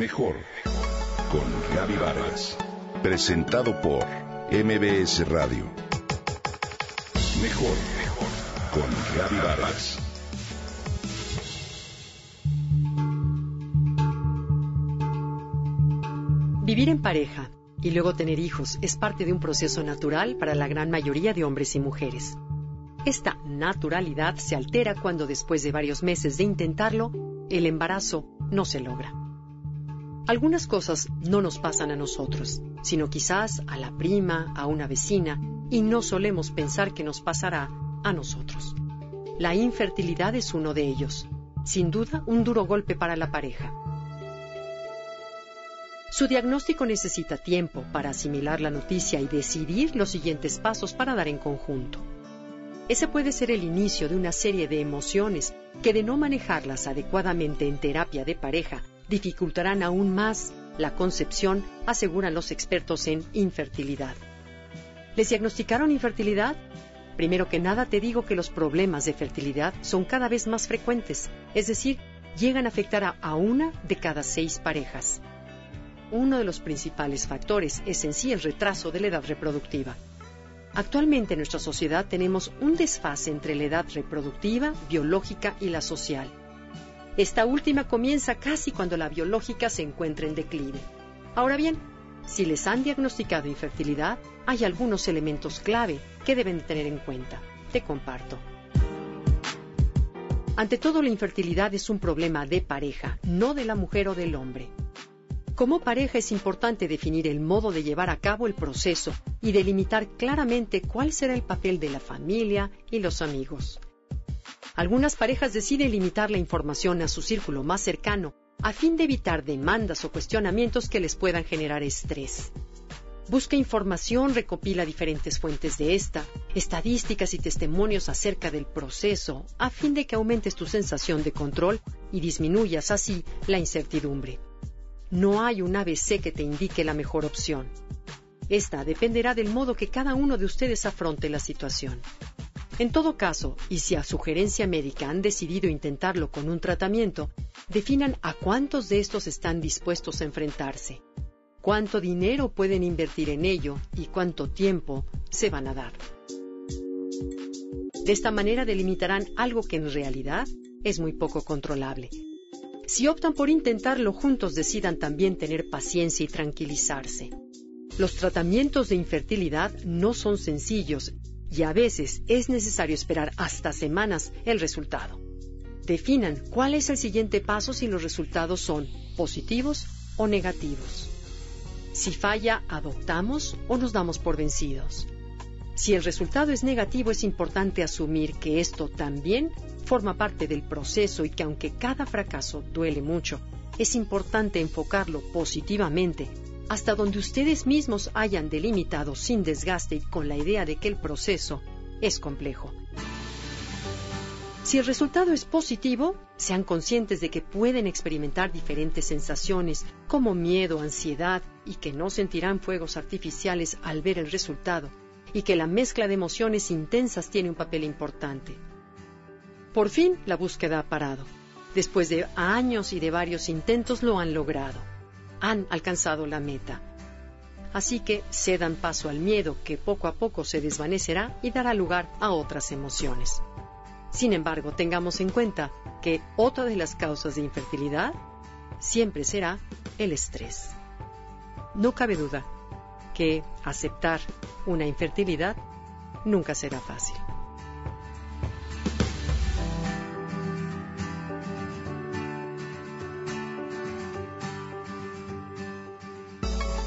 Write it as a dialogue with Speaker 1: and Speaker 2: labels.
Speaker 1: Mejor con Gaby Vargas. Presentado por MBS Radio. Mejor con Gaby Vargas.
Speaker 2: Vivir en pareja y luego tener hijos es parte de un proceso natural para la gran mayoría de hombres y mujeres. Esta naturalidad se altera cuando después de varios meses de intentarlo, el embarazo no se logra. Algunas cosas no nos pasan a nosotros, sino quizás a la prima, a una vecina, y no solemos pensar que nos pasará a nosotros. La infertilidad es uno de ellos, sin duda un duro golpe para la pareja. Su diagnóstico necesita tiempo para asimilar la noticia y decidir los siguientes pasos para dar en conjunto. Ese puede ser el inicio de una serie de emociones que de no manejarlas adecuadamente en terapia de pareja dificultarán aún más la concepción, aseguran los expertos en infertilidad. ¿Les diagnosticaron infertilidad? Primero que nada te digo que los problemas de fertilidad son cada vez más frecuentes, es decir, llegan a afectar a, una de cada seis parejas. Uno de los principales factores es en sí el retraso de la edad reproductiva. Actualmente en nuestra sociedad tenemos un desfase entre la edad reproductiva, biológica y la social. Esta última comienza casi cuando la biológica se encuentra en declive. Ahora bien, si les han diagnosticado infertilidad, hay algunos elementos clave que deben tener en cuenta. Te comparto. Ante todo, la infertilidad es un problema de pareja, no de la mujer o del hombre. Como pareja es importante definir el modo de llevar a cabo el proceso y delimitar claramente cuál será el papel de la familia y los amigos. Algunas parejas deciden limitar la información a su círculo más cercano a fin de evitar demandas o cuestionamientos que les puedan generar estrés. Busca información, recopila diferentes fuentes de esta, estadísticas y testimonios acerca del proceso, a fin de que aumentes tu sensación de control y disminuyas así la incertidumbre. No hay un ABC que te indique la mejor opción. Esta dependerá del modo que cada uno de ustedes afronte la situación. En todo caso, y si a sugerencia médica han decidido intentarlo con un tratamiento, definan a cuántos de estos están dispuestos a enfrentarse, cuánto dinero pueden invertir en ello y cuánto tiempo se van a dar. De esta manera delimitarán algo que en realidad es muy poco controlable, si optan por intentarlo juntos, decidan también tener paciencia y tranquilizarse. Los tratamientos de infertilidad no son sencillos y a veces es necesario esperar hasta semanas el resultado. Definan cuál es el siguiente paso si los resultados son positivos o negativos. Si falla, adoptamos o nos damos por vencidos. Si el resultado es negativo, es importante asumir que esto también forma parte del proceso y que aunque cada fracaso duele mucho, es importante enfocarlo positivamente hasta donde ustedes mismos hayan delimitado sin desgaste y con la idea de que el proceso es complejo. Si el resultado es positivo, sean conscientes de que pueden experimentar diferentes sensaciones como miedo, ansiedad y que no sentirán fuegos artificiales al ver el resultado y que la mezcla de emociones intensas tiene un papel importante. Por fin la búsqueda ha parado. Después de años y de varios intentos lo han logrado. Han alcanzado la meta. Así que cedan paso al miedo que poco a poco se desvanecerá y dará lugar a otras emociones. Sin embargo, tengamos en cuenta que otra de las causas de infertilidad siempre será el estrés. No cabe duda que aceptar una infertilidad nunca será fácil.